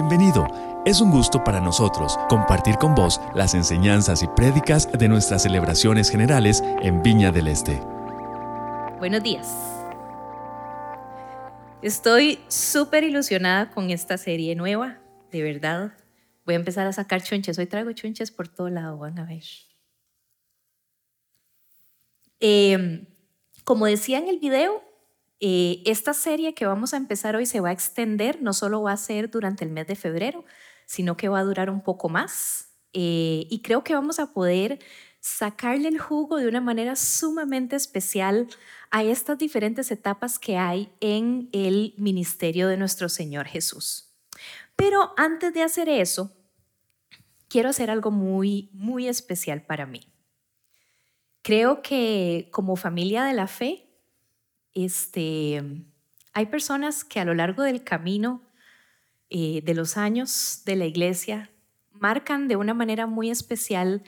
Bienvenido. Es un gusto para nosotros compartir con vos las enseñanzas y prédicas de nuestras celebraciones generales en Viña del Este. Buenos días. Estoy súper ilusionada con esta serie nueva, de verdad. Voy a empezar a sacar chunches. Hoy traigo chunches por todo lado, van a ver. Em, como decía en el video, eh, esta serie que vamos a empezar hoy se va a extender, no solo va a ser durante el mes de febrero, sino que va a durar un poco más. Eh, y creo que vamos a poder sacarle el jugo de una manera sumamente especial a estas diferentes etapas que hay en el ministerio de nuestro Señor Jesús. Pero antes de hacer eso, quiero hacer algo muy, muy especial para mí. Creo que como familia de la fe, este, hay personas que a lo largo del camino eh, de los años de la iglesia marcan de una manera muy especial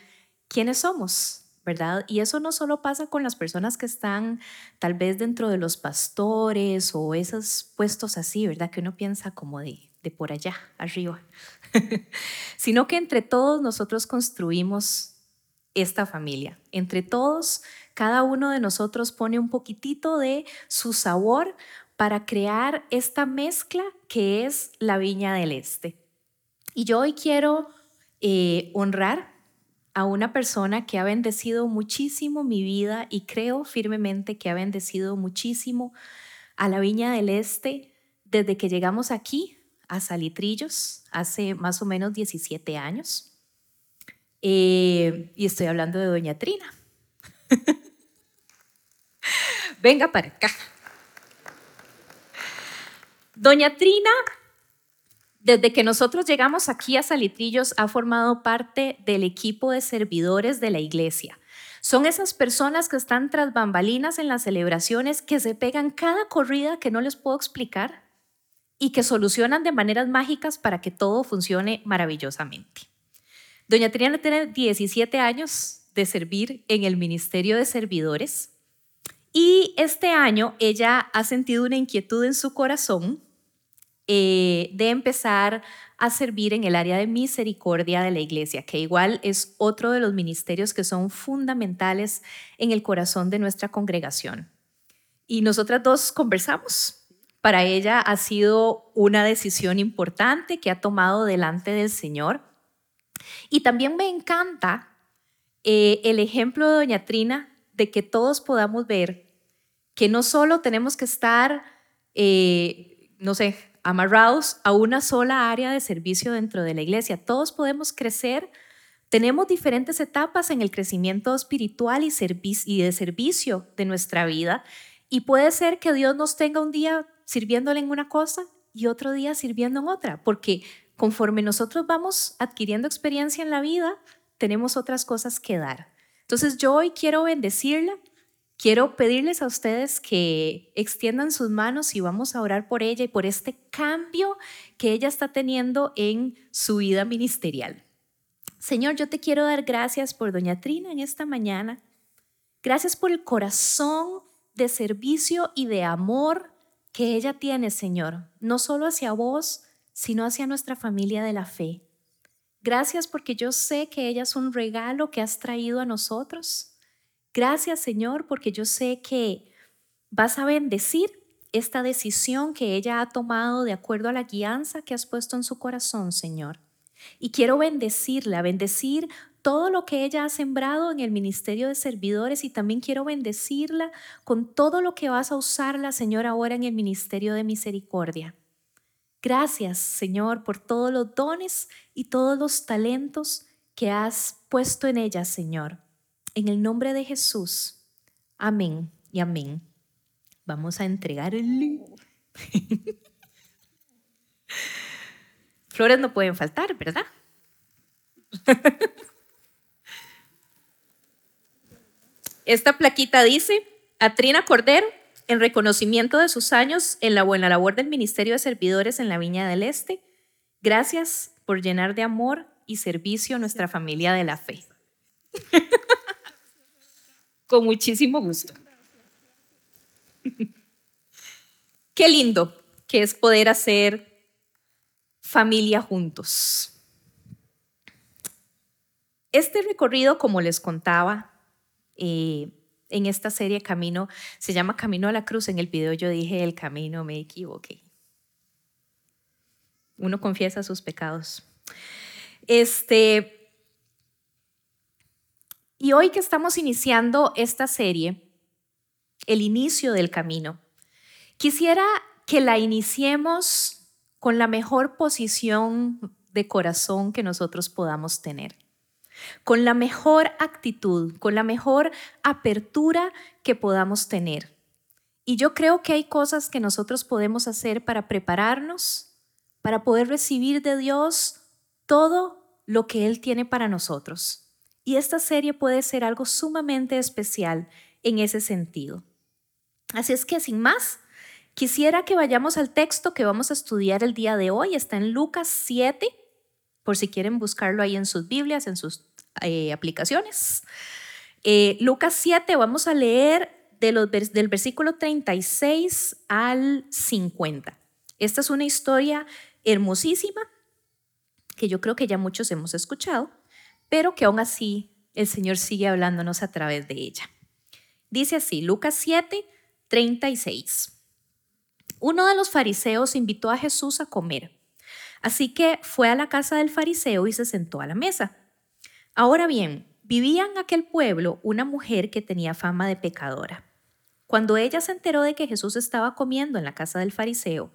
quiénes somos, ¿verdad? Y eso no solo pasa con las personas que están tal vez dentro de los pastores o esos puestos así, ¿verdad? Que uno piensa como de, de por allá, arriba, sino que entre todos nosotros construimos esta familia. Entre todos cada uno de nosotros pone un poquitito de su sabor para crear esta mezcla que es la viña del este. Y yo hoy quiero eh, honrar a una persona que ha bendecido muchísimo mi vida y creo firmemente que ha bendecido muchísimo a la viña del este desde que llegamos aquí a Salitrillos hace más o menos 17 años. Eh, y estoy hablando de Doña Trina. Venga para acá. Doña Trina, desde que nosotros llegamos aquí a Salitrillos, ha formado parte del equipo de servidores de la iglesia. Son esas personas que están tras bambalinas en las celebraciones, que se pegan cada corrida que no les puedo explicar y que solucionan de maneras mágicas para que todo funcione maravillosamente. Doña Trina tiene 17 años de servir en el Ministerio de Servidores y este año ella ha sentido una inquietud en su corazón eh, de empezar a servir en el área de misericordia de la iglesia, que igual es otro de los ministerios que son fundamentales en el corazón de nuestra congregación. Y nosotras dos conversamos. Para ella ha sido una decisión importante que ha tomado delante del Señor. Y también me encanta eh, el ejemplo de Doña Trina de que todos podamos ver que no solo tenemos que estar, eh, no sé, amarrados a una sola área de servicio dentro de la iglesia, todos podemos crecer. Tenemos diferentes etapas en el crecimiento espiritual y, y de servicio de nuestra vida y puede ser que Dios nos tenga un día sirviéndole en una cosa y otro día sirviendo en otra, porque conforme nosotros vamos adquiriendo experiencia en la vida, tenemos otras cosas que dar. Entonces yo hoy quiero bendecirla, quiero pedirles a ustedes que extiendan sus manos y vamos a orar por ella y por este cambio que ella está teniendo en su vida ministerial. Señor, yo te quiero dar gracias por doña Trina en esta mañana. Gracias por el corazón de servicio y de amor que ella tiene, Señor, no solo hacia vos, sino hacia nuestra familia de la fe. Gracias porque yo sé que ella es un regalo que has traído a nosotros. Gracias Señor porque yo sé que vas a bendecir esta decisión que ella ha tomado de acuerdo a la guianza que has puesto en su corazón, Señor. Y quiero bendecirla, bendecir todo lo que ella ha sembrado en el ministerio de servidores y también quiero bendecirla con todo lo que vas a usarla, Señor, ahora en el ministerio de misericordia. Gracias, Señor, por todos los dones y todos los talentos que has puesto en ella, Señor. En el nombre de Jesús. Amén y amén. Vamos a entregar el... Flores no pueden faltar, ¿verdad? Esta plaquita dice, Atrina Cordero, en reconocimiento de sus años en la buena labor del Ministerio de Servidores en la Viña del Este, gracias por llenar de amor y servicio a nuestra familia de la fe. Con muchísimo gusto. Qué lindo que es poder hacer familia juntos. Este recorrido, como les contaba eh, en esta serie Camino, se llama Camino a la Cruz. En el video yo dije el camino, me equivoqué. Uno confiesa sus pecados. Este, y hoy que estamos iniciando esta serie, el inicio del camino, quisiera que la iniciemos con la mejor posición de corazón que nosotros podamos tener con la mejor actitud, con la mejor apertura que podamos tener. Y yo creo que hay cosas que nosotros podemos hacer para prepararnos, para poder recibir de Dios todo lo que Él tiene para nosotros. Y esta serie puede ser algo sumamente especial en ese sentido. Así es que sin más, quisiera que vayamos al texto que vamos a estudiar el día de hoy. Está en Lucas 7, por si quieren buscarlo ahí en sus Biblias, en sus eh, aplicaciones. Eh, Lucas 7, vamos a leer de los, del versículo 36 al 50. Esta es una historia hermosísima que yo creo que ya muchos hemos escuchado, pero que aún así el Señor sigue hablándonos a través de ella. Dice así, Lucas 7, 36. Uno de los fariseos invitó a Jesús a comer, así que fue a la casa del fariseo y se sentó a la mesa. Ahora bien, vivía en aquel pueblo una mujer que tenía fama de pecadora. Cuando ella se enteró de que Jesús estaba comiendo en la casa del fariseo,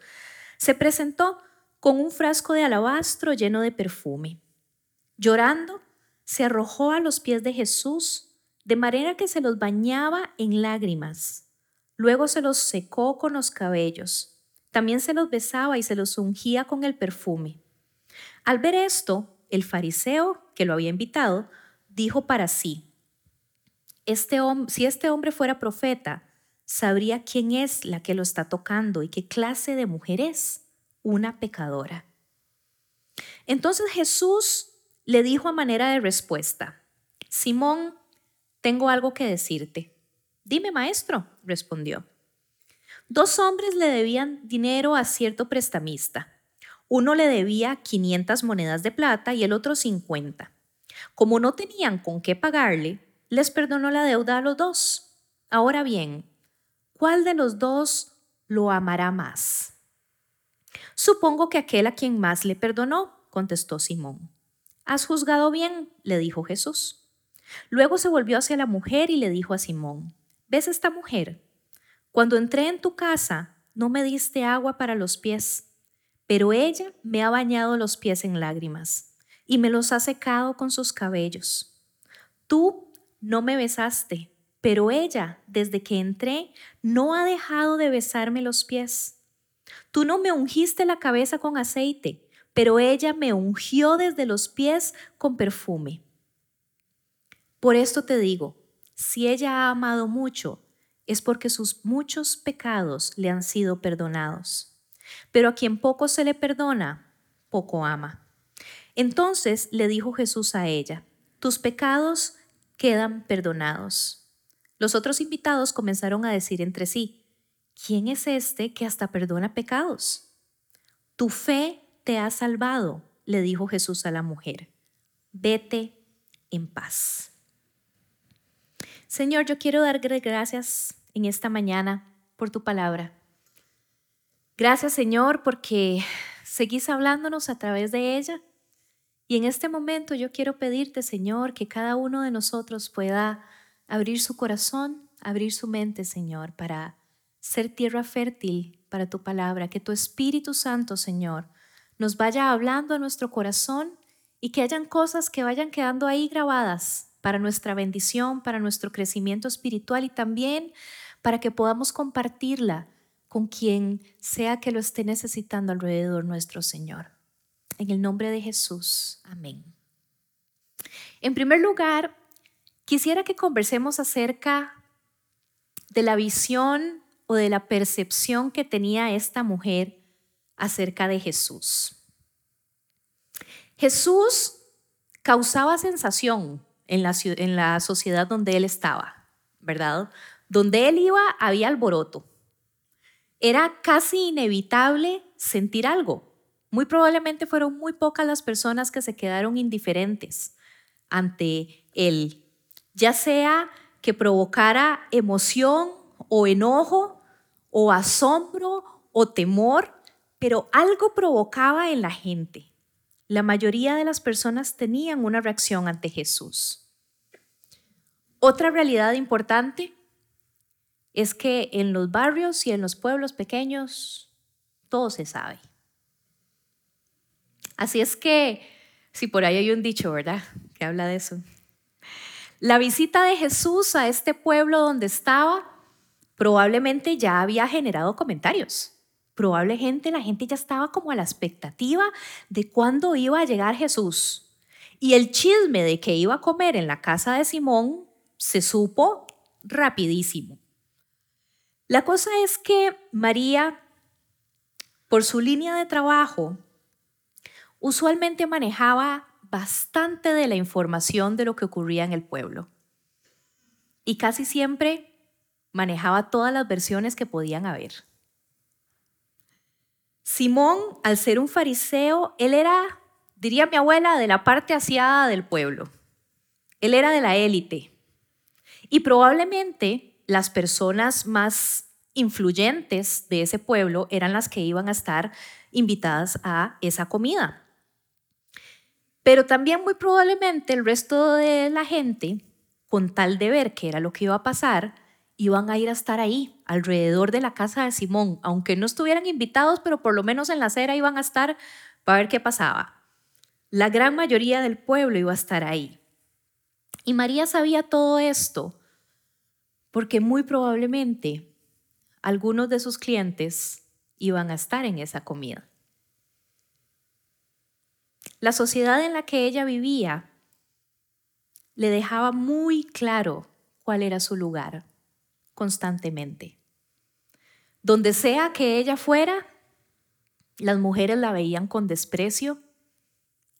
se presentó con un frasco de alabastro lleno de perfume. Llorando, se arrojó a los pies de Jesús, de manera que se los bañaba en lágrimas. Luego se los secó con los cabellos. También se los besaba y se los ungía con el perfume. Al ver esto, el fariseo que lo había invitado dijo para sí, este si este hombre fuera profeta, sabría quién es la que lo está tocando y qué clase de mujer es, una pecadora. Entonces Jesús le dijo a manera de respuesta, Simón, tengo algo que decirte. Dime, maestro, respondió. Dos hombres le debían dinero a cierto prestamista. Uno le debía 500 monedas de plata y el otro 50. Como no tenían con qué pagarle, les perdonó la deuda a los dos. Ahora bien, ¿cuál de los dos lo amará más? Supongo que aquel a quien más le perdonó, contestó Simón. Has juzgado bien, le dijo Jesús. Luego se volvió hacia la mujer y le dijo a Simón, ¿ves esta mujer? Cuando entré en tu casa, no me diste agua para los pies pero ella me ha bañado los pies en lágrimas y me los ha secado con sus cabellos. Tú no me besaste, pero ella, desde que entré, no ha dejado de besarme los pies. Tú no me ungiste la cabeza con aceite, pero ella me ungió desde los pies con perfume. Por esto te digo, si ella ha amado mucho, es porque sus muchos pecados le han sido perdonados pero a quien poco se le perdona, poco ama. Entonces le dijo Jesús a ella, tus pecados quedan perdonados. Los otros invitados comenzaron a decir entre sí, ¿quién es este que hasta perdona pecados? Tu fe te ha salvado, le dijo Jesús a la mujer. Vete en paz. Señor, yo quiero dar gracias en esta mañana por tu palabra. Gracias Señor porque seguís hablándonos a través de ella. Y en este momento yo quiero pedirte, Señor, que cada uno de nosotros pueda abrir su corazón, abrir su mente, Señor, para ser tierra fértil para tu palabra, que tu Espíritu Santo, Señor, nos vaya hablando a nuestro corazón y que hayan cosas que vayan quedando ahí grabadas para nuestra bendición, para nuestro crecimiento espiritual y también para que podamos compartirla con quien sea que lo esté necesitando alrededor nuestro Señor. En el nombre de Jesús. Amén. En primer lugar, quisiera que conversemos acerca de la visión o de la percepción que tenía esta mujer acerca de Jesús. Jesús causaba sensación en la, en la sociedad donde él estaba, ¿verdad? Donde él iba había alboroto era casi inevitable sentir algo. Muy probablemente fueron muy pocas las personas que se quedaron indiferentes ante él, ya sea que provocara emoción o enojo o asombro o temor, pero algo provocaba en la gente. La mayoría de las personas tenían una reacción ante Jesús. Otra realidad importante es que en los barrios y en los pueblos pequeños todo se sabe. Así es que, si por ahí hay un dicho, ¿verdad? Que habla de eso. La visita de Jesús a este pueblo donde estaba probablemente ya había generado comentarios. Probablemente la gente ya estaba como a la expectativa de cuándo iba a llegar Jesús. Y el chisme de que iba a comer en la casa de Simón se supo rapidísimo. La cosa es que María, por su línea de trabajo, usualmente manejaba bastante de la información de lo que ocurría en el pueblo. Y casi siempre manejaba todas las versiones que podían haber. Simón, al ser un fariseo, él era, diría mi abuela, de la parte asiada del pueblo. Él era de la élite. Y probablemente las personas más influyentes de ese pueblo eran las que iban a estar invitadas a esa comida. Pero también muy probablemente el resto de la gente, con tal de ver qué era lo que iba a pasar, iban a ir a estar ahí, alrededor de la casa de Simón, aunque no estuvieran invitados, pero por lo menos en la acera iban a estar para ver qué pasaba. La gran mayoría del pueblo iba a estar ahí. Y María sabía todo esto porque muy probablemente algunos de sus clientes iban a estar en esa comida. La sociedad en la que ella vivía le dejaba muy claro cuál era su lugar constantemente. Donde sea que ella fuera, las mujeres la veían con desprecio,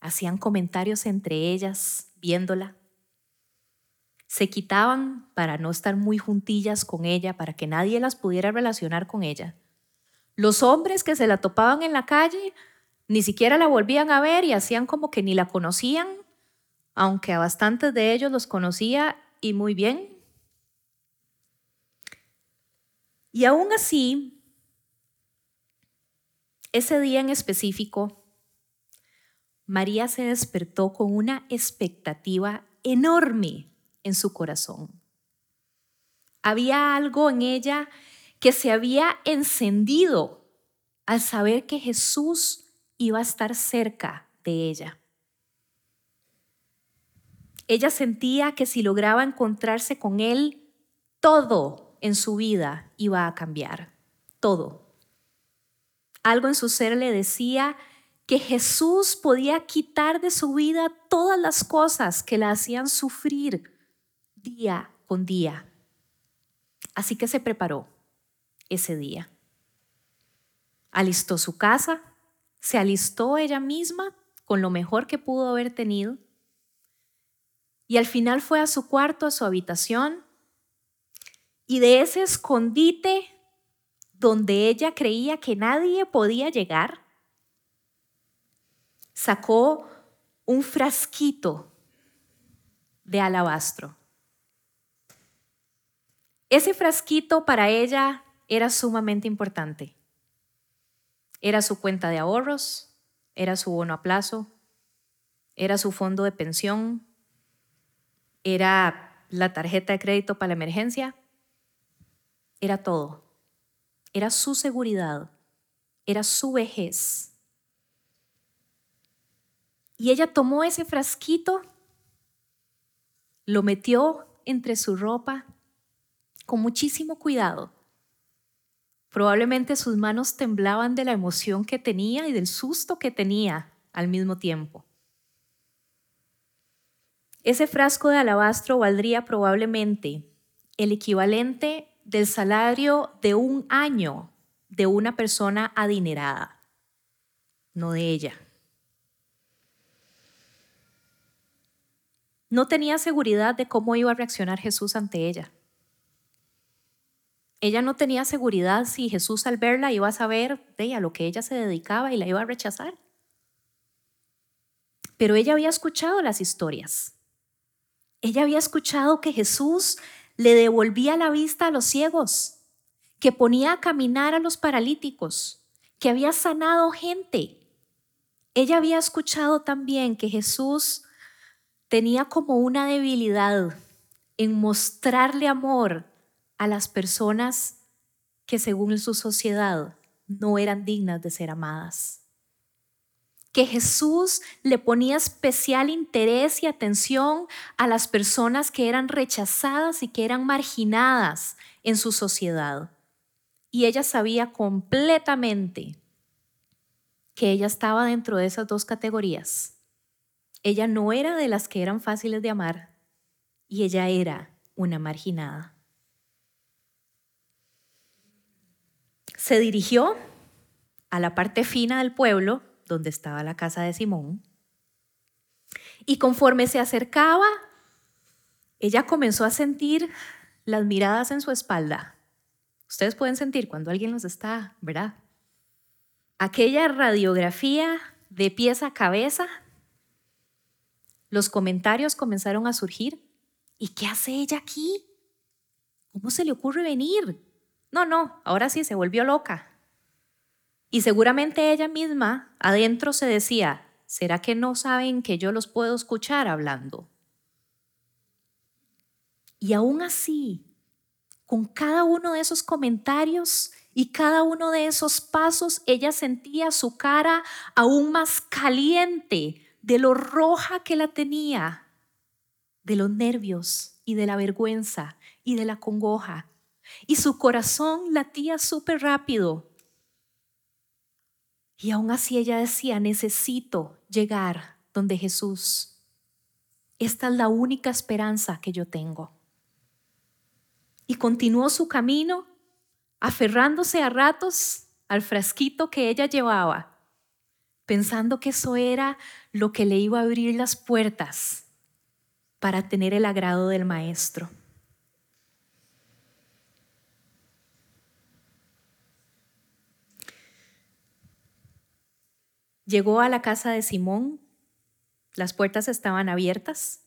hacían comentarios entre ellas viéndola, se quitaban para no estar muy juntillas con ella, para que nadie las pudiera relacionar con ella. Los hombres que se la topaban en la calle ni siquiera la volvían a ver y hacían como que ni la conocían, aunque a bastantes de ellos los conocía y muy bien. Y aún así, ese día en específico, María se despertó con una expectativa enorme en su corazón. Había algo en ella que se había encendido al saber que Jesús iba a estar cerca de ella. Ella sentía que si lograba encontrarse con él, todo en su vida iba a cambiar, todo. Algo en su ser le decía que Jesús podía quitar de su vida todas las cosas que la hacían sufrir día con día. Así que se preparó ese día. Alistó su casa, se alistó ella misma con lo mejor que pudo haber tenido y al final fue a su cuarto, a su habitación, y de ese escondite donde ella creía que nadie podía llegar, sacó un frasquito de alabastro. Ese frasquito para ella era sumamente importante. Era su cuenta de ahorros, era su bono a plazo, era su fondo de pensión, era la tarjeta de crédito para la emergencia era todo. Era su seguridad, era su vejez. Y ella tomó ese frasquito, lo metió entre su ropa con muchísimo cuidado. Probablemente sus manos temblaban de la emoción que tenía y del susto que tenía al mismo tiempo. Ese frasco de alabastro valdría probablemente el equivalente del salario de un año de una persona adinerada, no de ella. No tenía seguridad de cómo iba a reaccionar Jesús ante ella. Ella no tenía seguridad si Jesús al verla iba a saber de ella lo que ella se dedicaba y la iba a rechazar. pero ella había escuchado las historias. Ella había escuchado que Jesús le devolvía la vista a los ciegos, que ponía a caminar a los paralíticos, que había sanado gente. Ella había escuchado también que Jesús tenía como una debilidad en mostrarle amor a las personas que según su sociedad no eran dignas de ser amadas. Que Jesús le ponía especial interés y atención a las personas que eran rechazadas y que eran marginadas en su sociedad. Y ella sabía completamente que ella estaba dentro de esas dos categorías. Ella no era de las que eran fáciles de amar y ella era una marginada. Se dirigió a la parte fina del pueblo, donde estaba la casa de Simón, y conforme se acercaba, ella comenzó a sentir las miradas en su espalda. Ustedes pueden sentir cuando alguien los está, ¿verdad? Aquella radiografía de pies a cabeza, los comentarios comenzaron a surgir. ¿Y qué hace ella aquí? ¿Cómo se le ocurre venir? No, no, ahora sí se volvió loca. Y seguramente ella misma adentro se decía, ¿será que no saben que yo los puedo escuchar hablando? Y aún así, con cada uno de esos comentarios y cada uno de esos pasos, ella sentía su cara aún más caliente de lo roja que la tenía, de los nervios y de la vergüenza y de la congoja y su corazón latía súper rápido. Y aún así ella decía, necesito llegar donde Jesús. Esta es la única esperanza que yo tengo. Y continuó su camino, aferrándose a ratos al frasquito que ella llevaba, pensando que eso era lo que le iba a abrir las puertas para tener el agrado del Maestro. Llegó a la casa de Simón, las puertas estaban abiertas.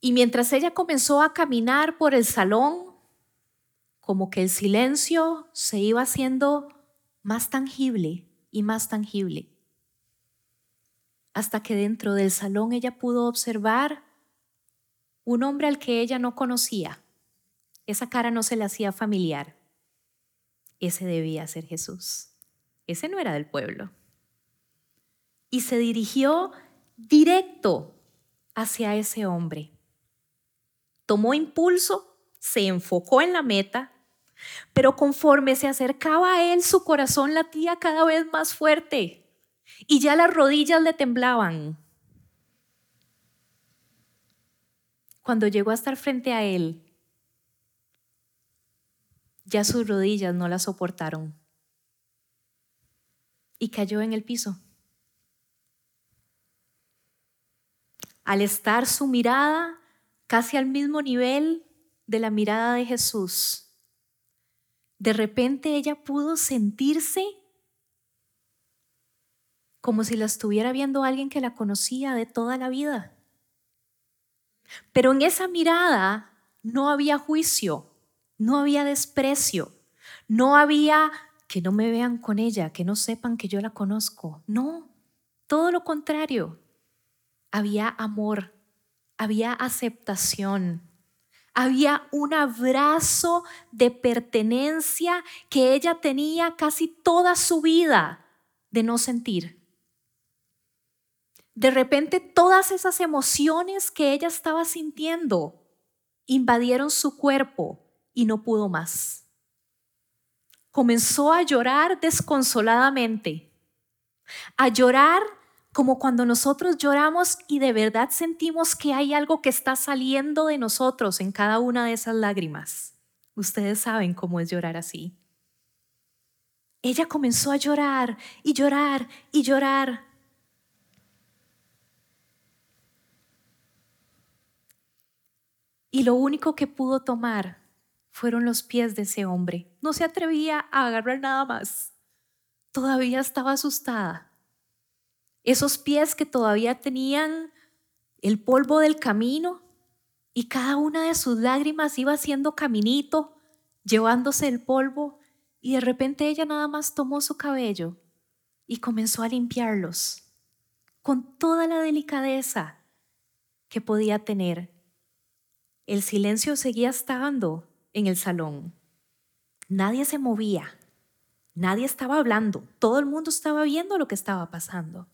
Y mientras ella comenzó a caminar por el salón, como que el silencio se iba haciendo más tangible y más tangible. Hasta que dentro del salón ella pudo observar un hombre al que ella no conocía. Esa cara no se le hacía familiar. Ese debía ser Jesús. Ese no era del pueblo. Y se dirigió directo hacia ese hombre. Tomó impulso, se enfocó en la meta, pero conforme se acercaba a él, su corazón latía cada vez más fuerte y ya las rodillas le temblaban. Cuando llegó a estar frente a él, ya sus rodillas no la soportaron y cayó en el piso. Al estar su mirada casi al mismo nivel de la mirada de Jesús, de repente ella pudo sentirse como si la estuviera viendo alguien que la conocía de toda la vida. Pero en esa mirada no había juicio, no había desprecio, no había que no me vean con ella, que no sepan que yo la conozco. No, todo lo contrario. Había amor, había aceptación, había un abrazo de pertenencia que ella tenía casi toda su vida de no sentir. De repente todas esas emociones que ella estaba sintiendo invadieron su cuerpo y no pudo más comenzó a llorar desconsoladamente, a llorar como cuando nosotros lloramos y de verdad sentimos que hay algo que está saliendo de nosotros en cada una de esas lágrimas. Ustedes saben cómo es llorar así. Ella comenzó a llorar y llorar y llorar. Y lo único que pudo tomar fueron los pies de ese hombre. No se atrevía a agarrar nada más. Todavía estaba asustada. esos pies que todavía tenían el polvo del camino y cada una de sus lágrimas iba haciendo caminito, llevándose el polvo y de repente ella nada más tomó su cabello y comenzó a limpiarlos con toda la delicadeza que podía tener. El silencio seguía estando en el salón. Nadie se movía, nadie estaba hablando, todo el mundo estaba viendo lo que estaba pasando.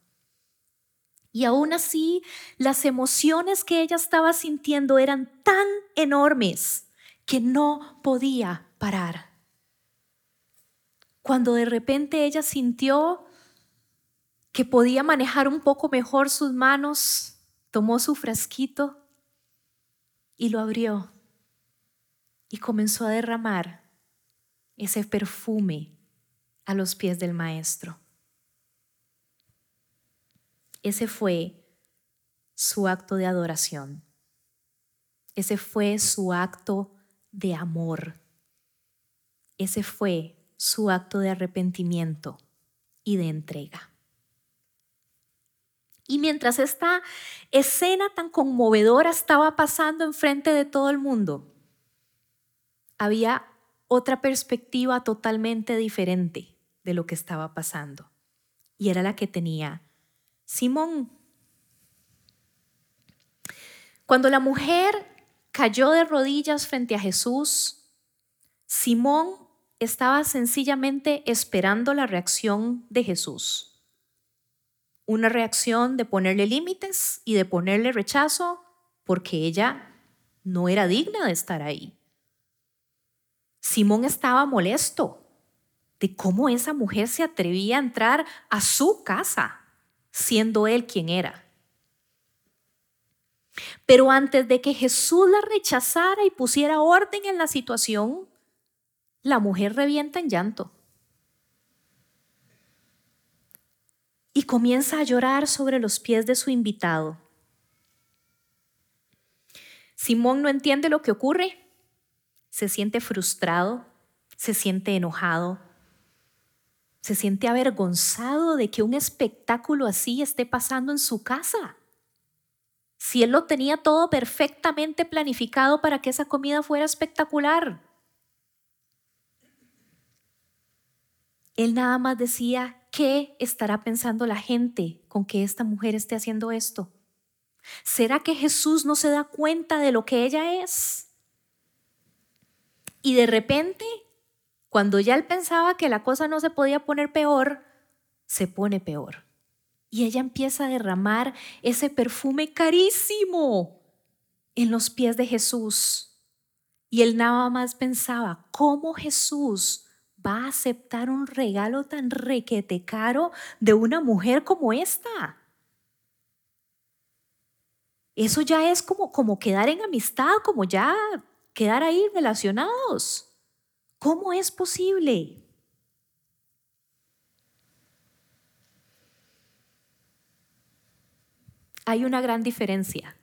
Y aún así, las emociones que ella estaba sintiendo eran tan enormes que no podía parar. Cuando de repente ella sintió que podía manejar un poco mejor sus manos, tomó su frasquito y lo abrió y comenzó a derramar ese perfume a los pies del maestro. Ese fue su acto de adoración. Ese fue su acto de amor. Ese fue su acto de arrepentimiento y de entrega. Y mientras esta escena tan conmovedora estaba pasando enfrente de todo el mundo, había otra perspectiva totalmente diferente de lo que estaba pasando. Y era la que tenía Simón. Cuando la mujer cayó de rodillas frente a Jesús, Simón estaba sencillamente esperando la reacción de Jesús. Una reacción de ponerle límites y de ponerle rechazo porque ella no era digna de estar ahí. Simón estaba molesto de cómo esa mujer se atrevía a entrar a su casa siendo él quien era. Pero antes de que Jesús la rechazara y pusiera orden en la situación, la mujer revienta en llanto. Y comienza a llorar sobre los pies de su invitado. Simón no entiende lo que ocurre. Se siente frustrado, se siente enojado, se siente avergonzado de que un espectáculo así esté pasando en su casa. Si él lo tenía todo perfectamente planificado para que esa comida fuera espectacular. Él nada más decía, ¿qué estará pensando la gente con que esta mujer esté haciendo esto? ¿Será que Jesús no se da cuenta de lo que ella es? Y de repente cuando ya él pensaba que la cosa no se podía poner peor, se pone peor. Y ella empieza a derramar ese perfume carísimo en los pies de Jesús. Y él nada más pensaba, ¿cómo Jesús va a aceptar un regalo tan requete caro de una mujer como esta? Eso ya es como, como quedar en amistad, como ya quedar ahí relacionados. ¿Cómo es posible? Hay una gran diferencia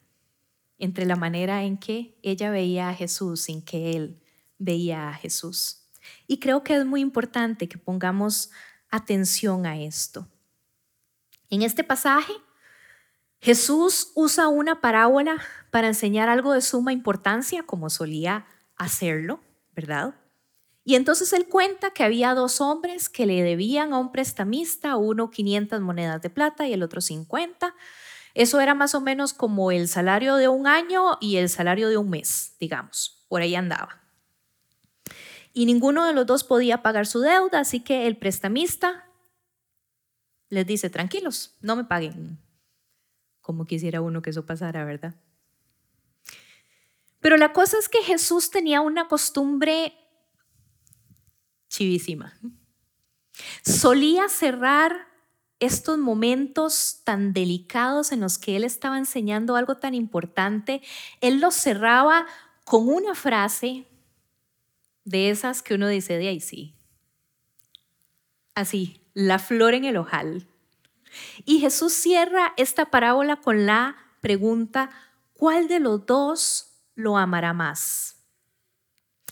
entre la manera en que ella veía a Jesús en que él veía a Jesús. Y creo que es muy importante que pongamos atención a esto. En este pasaje, Jesús usa una parábola para enseñar algo de suma importancia, como solía hacerlo, ¿verdad? Y entonces él cuenta que había dos hombres que le debían a un prestamista, uno 500 monedas de plata y el otro 50. Eso era más o menos como el salario de un año y el salario de un mes, digamos. Por ahí andaba. Y ninguno de los dos podía pagar su deuda, así que el prestamista les dice, tranquilos, no me paguen. Como quisiera uno que eso pasara, ¿verdad? Pero la cosa es que Jesús tenía una costumbre chivísima. Solía cerrar estos momentos tan delicados en los que él estaba enseñando algo tan importante, él los cerraba con una frase de esas que uno dice de ahí sí. Así, la flor en el ojal. Y Jesús cierra esta parábola con la pregunta, ¿cuál de los dos lo amará más?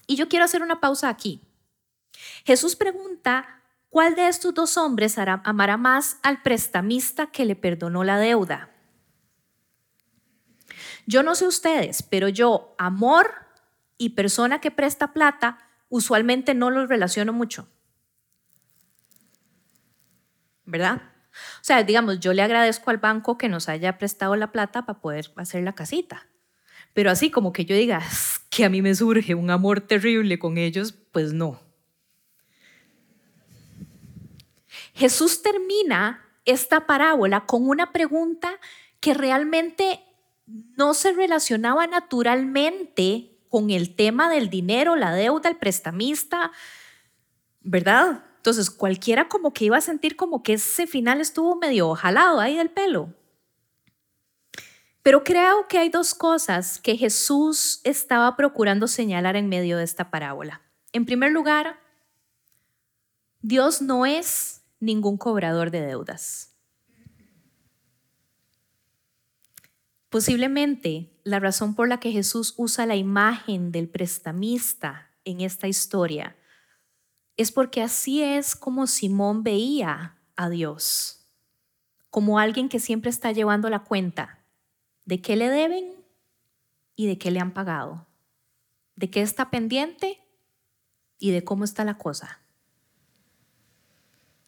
Y yo quiero hacer una pausa aquí. Jesús pregunta, ¿cuál de estos dos hombres amará más al prestamista que le perdonó la deuda? Yo no sé ustedes, pero yo, amor y persona que presta plata, usualmente no los relaciono mucho. ¿Verdad? O sea, digamos, yo le agradezco al banco que nos haya prestado la plata para poder hacer la casita. Pero así como que yo diga que a mí me surge un amor terrible con ellos, pues no. Jesús termina esta parábola con una pregunta que realmente no se relacionaba naturalmente con el tema del dinero, la deuda, el prestamista, ¿verdad? Entonces cualquiera como que iba a sentir como que ese final estuvo medio jalado ahí del pelo. Pero creo que hay dos cosas que Jesús estaba procurando señalar en medio de esta parábola. En primer lugar, Dios no es ningún cobrador de deudas. Posiblemente la razón por la que Jesús usa la imagen del prestamista en esta historia es porque así es como Simón veía a Dios, como alguien que siempre está llevando la cuenta de qué le deben y de qué le han pagado, de qué está pendiente y de cómo está la cosa.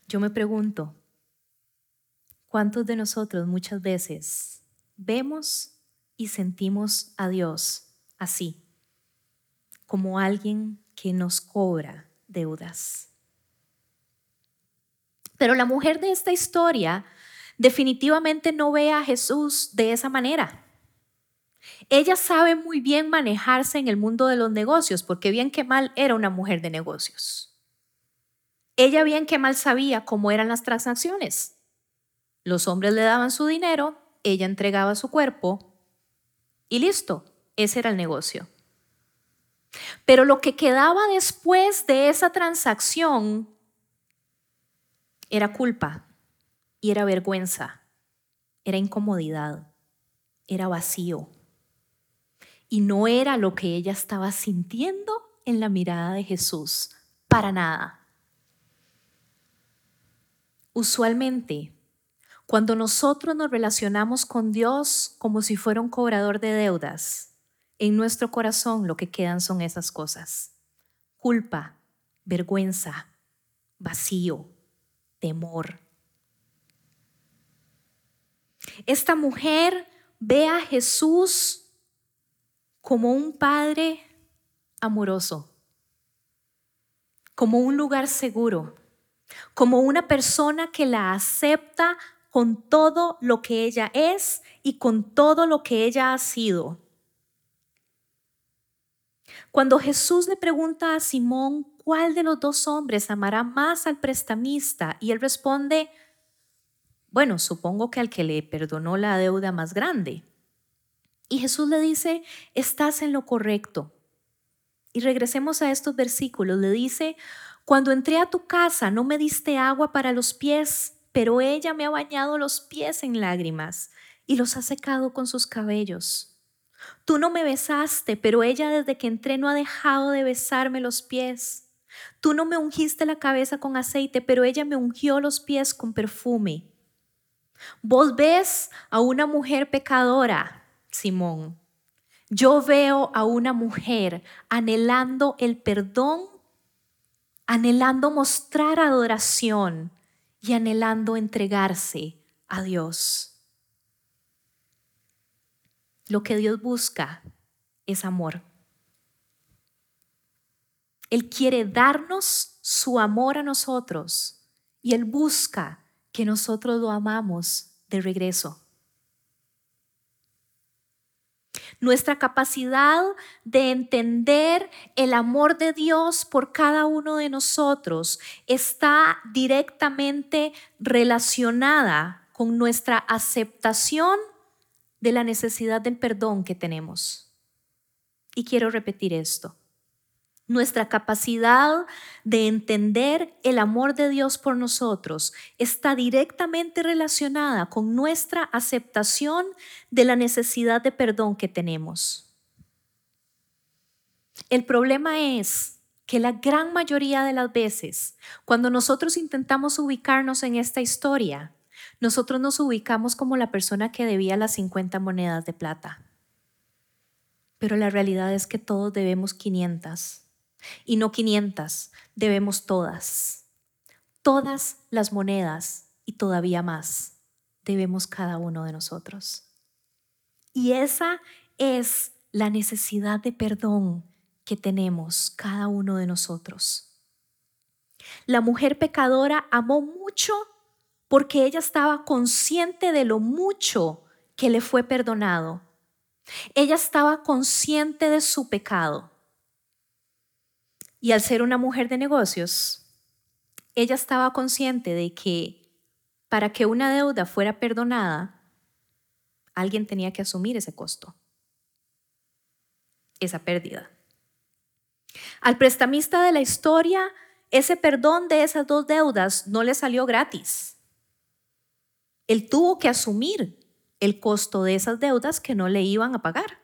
Yo me pregunto, ¿cuántos de nosotros muchas veces vemos y sentimos a Dios así, como alguien que nos cobra deudas. Pero la mujer de esta historia definitivamente no ve a Jesús de esa manera. Ella sabe muy bien manejarse en el mundo de los negocios, porque bien que mal era una mujer de negocios. Ella bien que mal sabía cómo eran las transacciones. Los hombres le daban su dinero ella entregaba su cuerpo y listo, ese era el negocio. Pero lo que quedaba después de esa transacción era culpa y era vergüenza, era incomodidad, era vacío. Y no era lo que ella estaba sintiendo en la mirada de Jesús, para nada. Usualmente cuando nosotros nos relacionamos con Dios como si fuera un cobrador de deudas, en nuestro corazón lo que quedan son esas cosas. Culpa, vergüenza, vacío, temor. Esta mujer ve a Jesús como un padre amoroso, como un lugar seguro, como una persona que la acepta con todo lo que ella es y con todo lo que ella ha sido. Cuando Jesús le pregunta a Simón cuál de los dos hombres amará más al prestamista y él responde, bueno, supongo que al que le perdonó la deuda más grande. Y Jesús le dice, estás en lo correcto. Y regresemos a estos versículos. Le dice, cuando entré a tu casa no me diste agua para los pies pero ella me ha bañado los pies en lágrimas y los ha secado con sus cabellos. Tú no me besaste, pero ella desde que entré no ha dejado de besarme los pies. Tú no me ungiste la cabeza con aceite, pero ella me ungió los pies con perfume. Vos ves a una mujer pecadora, Simón. Yo veo a una mujer anhelando el perdón, anhelando mostrar adoración y anhelando entregarse a Dios. Lo que Dios busca es amor. Él quiere darnos su amor a nosotros y Él busca que nosotros lo amamos de regreso. Nuestra capacidad de entender el amor de Dios por cada uno de nosotros está directamente relacionada con nuestra aceptación de la necesidad del perdón que tenemos. Y quiero repetir esto. Nuestra capacidad de entender el amor de Dios por nosotros está directamente relacionada con nuestra aceptación de la necesidad de perdón que tenemos. El problema es que la gran mayoría de las veces, cuando nosotros intentamos ubicarnos en esta historia, nosotros nos ubicamos como la persona que debía las 50 monedas de plata. Pero la realidad es que todos debemos 500. Y no 500, debemos todas. Todas las monedas y todavía más debemos cada uno de nosotros. Y esa es la necesidad de perdón que tenemos cada uno de nosotros. La mujer pecadora amó mucho porque ella estaba consciente de lo mucho que le fue perdonado. Ella estaba consciente de su pecado. Y al ser una mujer de negocios, ella estaba consciente de que para que una deuda fuera perdonada, alguien tenía que asumir ese costo, esa pérdida. Al prestamista de la historia, ese perdón de esas dos deudas no le salió gratis. Él tuvo que asumir el costo de esas deudas que no le iban a pagar.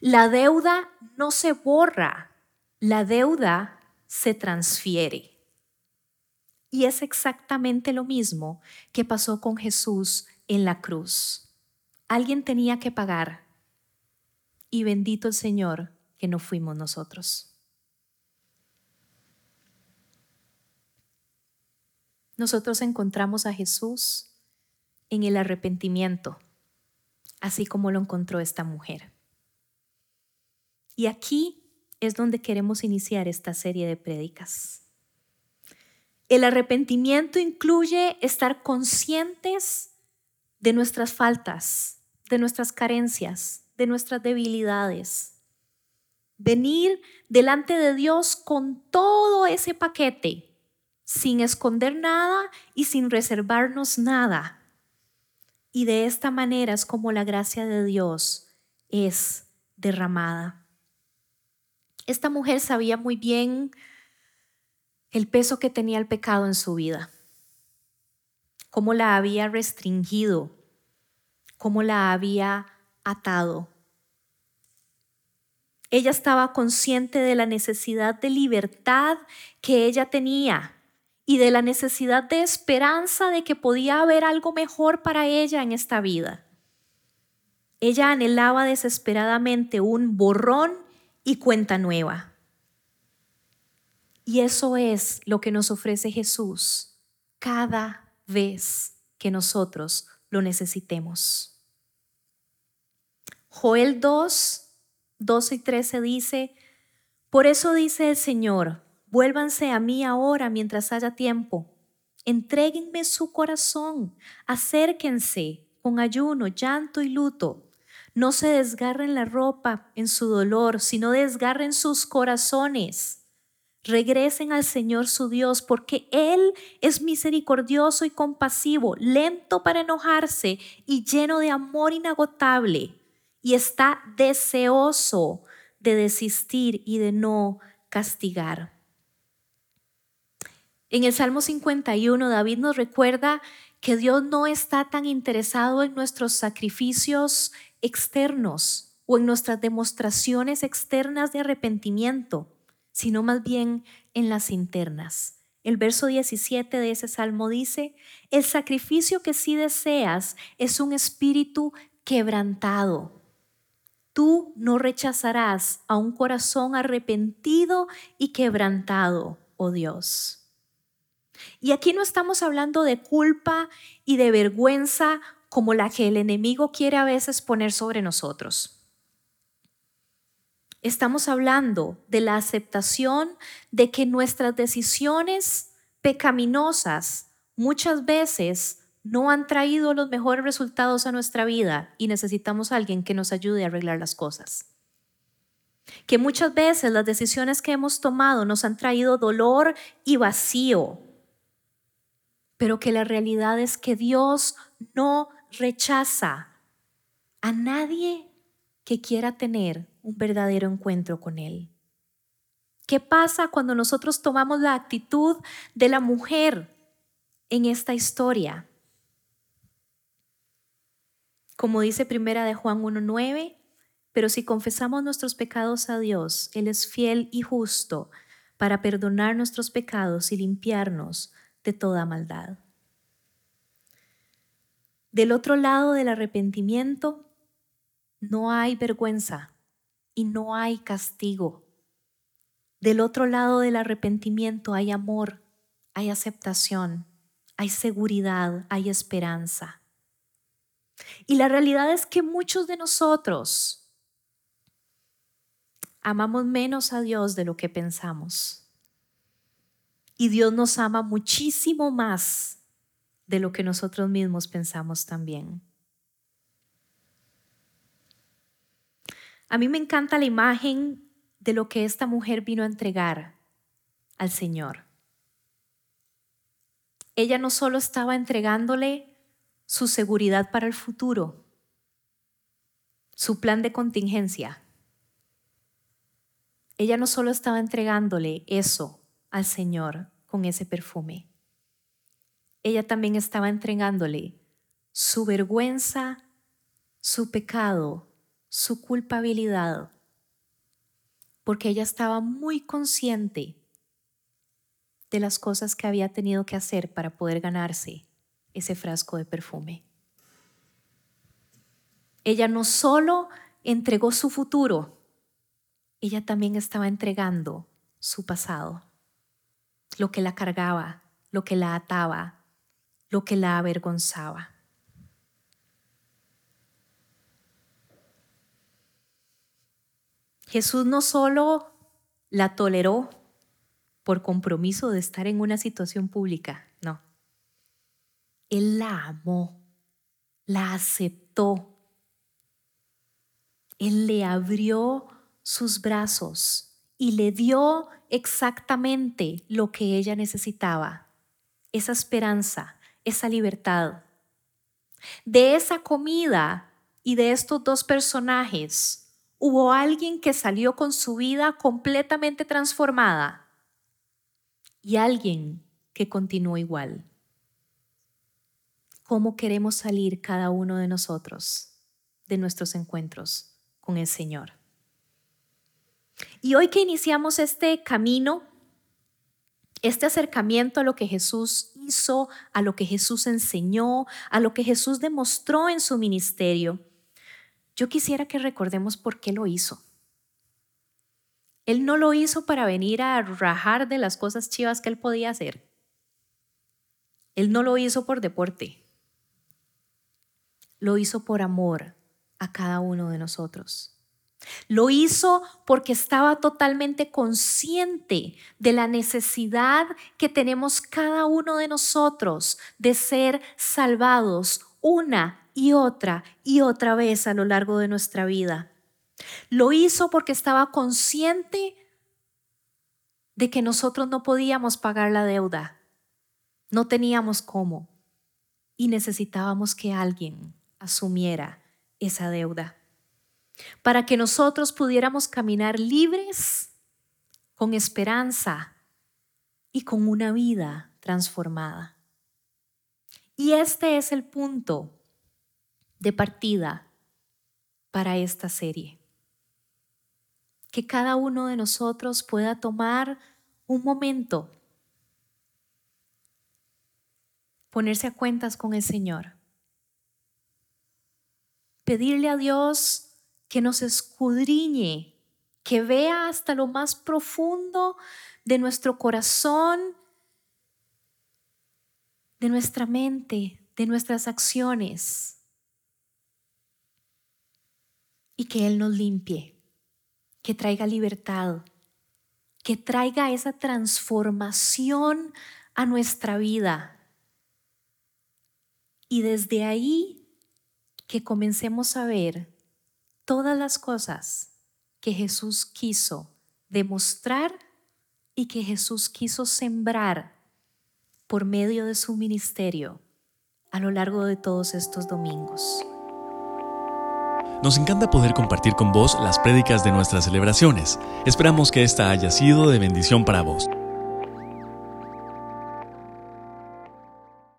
La deuda no se borra, la deuda se transfiere. Y es exactamente lo mismo que pasó con Jesús en la cruz. Alguien tenía que pagar. Y bendito el Señor que no fuimos nosotros. nosotros encontramos a Jesús en el arrepentimiento, así como lo encontró esta mujer. Y aquí es donde queremos iniciar esta serie de prédicas. El arrepentimiento incluye estar conscientes de nuestras faltas, de nuestras carencias, de nuestras debilidades. Venir delante de Dios con todo ese paquete sin esconder nada y sin reservarnos nada. Y de esta manera es como la gracia de Dios es derramada. Esta mujer sabía muy bien el peso que tenía el pecado en su vida, cómo la había restringido, cómo la había atado. Ella estaba consciente de la necesidad de libertad que ella tenía y de la necesidad de esperanza de que podía haber algo mejor para ella en esta vida. Ella anhelaba desesperadamente un borrón y cuenta nueva. Y eso es lo que nos ofrece Jesús cada vez que nosotros lo necesitemos. Joel 2, 12 y 13 dice, por eso dice el Señor, Vuélvanse a mí ahora mientras haya tiempo. Entréguenme su corazón. Acérquense con ayuno, llanto y luto. No se desgarren la ropa en su dolor, sino desgarren sus corazones. Regresen al Señor su Dios, porque Él es misericordioso y compasivo, lento para enojarse y lleno de amor inagotable, y está deseoso de desistir y de no castigar. En el Salmo 51, David nos recuerda que Dios no está tan interesado en nuestros sacrificios externos o en nuestras demostraciones externas de arrepentimiento, sino más bien en las internas. El verso 17 de ese salmo dice, el sacrificio que sí deseas es un espíritu quebrantado. Tú no rechazarás a un corazón arrepentido y quebrantado, oh Dios. Y aquí no estamos hablando de culpa y de vergüenza como la que el enemigo quiere a veces poner sobre nosotros. Estamos hablando de la aceptación de que nuestras decisiones pecaminosas muchas veces no han traído los mejores resultados a nuestra vida y necesitamos alguien que nos ayude a arreglar las cosas. Que muchas veces las decisiones que hemos tomado nos han traído dolor y vacío pero que la realidad es que Dios no rechaza a nadie que quiera tener un verdadero encuentro con Él. ¿Qué pasa cuando nosotros tomamos la actitud de la mujer en esta historia? Como dice primera de Juan 1.9, pero si confesamos nuestros pecados a Dios, Él es fiel y justo para perdonar nuestros pecados y limpiarnos de toda maldad. Del otro lado del arrepentimiento no hay vergüenza y no hay castigo. Del otro lado del arrepentimiento hay amor, hay aceptación, hay seguridad, hay esperanza. Y la realidad es que muchos de nosotros amamos menos a Dios de lo que pensamos. Y Dios nos ama muchísimo más de lo que nosotros mismos pensamos también. A mí me encanta la imagen de lo que esta mujer vino a entregar al Señor. Ella no solo estaba entregándole su seguridad para el futuro, su plan de contingencia. Ella no solo estaba entregándole eso al Señor con ese perfume, ella también estaba entregándole su vergüenza, su pecado, su culpabilidad, porque ella estaba muy consciente de las cosas que había tenido que hacer para poder ganarse ese frasco de perfume. Ella no solo entregó su futuro, ella también estaba entregando su pasado, lo que la cargaba, lo que la ataba, lo que la avergonzaba. Jesús no solo la toleró por compromiso de estar en una situación pública, no. Él la amó, la aceptó. Él le abrió sus brazos y le dio exactamente lo que ella necesitaba, esa esperanza, esa libertad. De esa comida y de estos dos personajes, hubo alguien que salió con su vida completamente transformada y alguien que continuó igual cómo queremos salir cada uno de nosotros de nuestros encuentros con el Señor. Y hoy que iniciamos este camino, este acercamiento a lo que Jesús hizo, a lo que Jesús enseñó, a lo que Jesús demostró en su ministerio, yo quisiera que recordemos por qué lo hizo. Él no lo hizo para venir a rajar de las cosas chivas que él podía hacer. Él no lo hizo por deporte lo hizo por amor a cada uno de nosotros. Lo hizo porque estaba totalmente consciente de la necesidad que tenemos cada uno de nosotros de ser salvados una y otra y otra vez a lo largo de nuestra vida. Lo hizo porque estaba consciente de que nosotros no podíamos pagar la deuda, no teníamos cómo. Y necesitábamos que alguien asumiera esa deuda, para que nosotros pudiéramos caminar libres, con esperanza y con una vida transformada. Y este es el punto de partida para esta serie. Que cada uno de nosotros pueda tomar un momento, ponerse a cuentas con el Señor pedirle a Dios que nos escudriñe, que vea hasta lo más profundo de nuestro corazón, de nuestra mente, de nuestras acciones, y que Él nos limpie, que traiga libertad, que traiga esa transformación a nuestra vida. Y desde ahí que comencemos a ver todas las cosas que Jesús quiso demostrar y que Jesús quiso sembrar por medio de su ministerio a lo largo de todos estos domingos. Nos encanta poder compartir con vos las prédicas de nuestras celebraciones. Esperamos que esta haya sido de bendición para vos.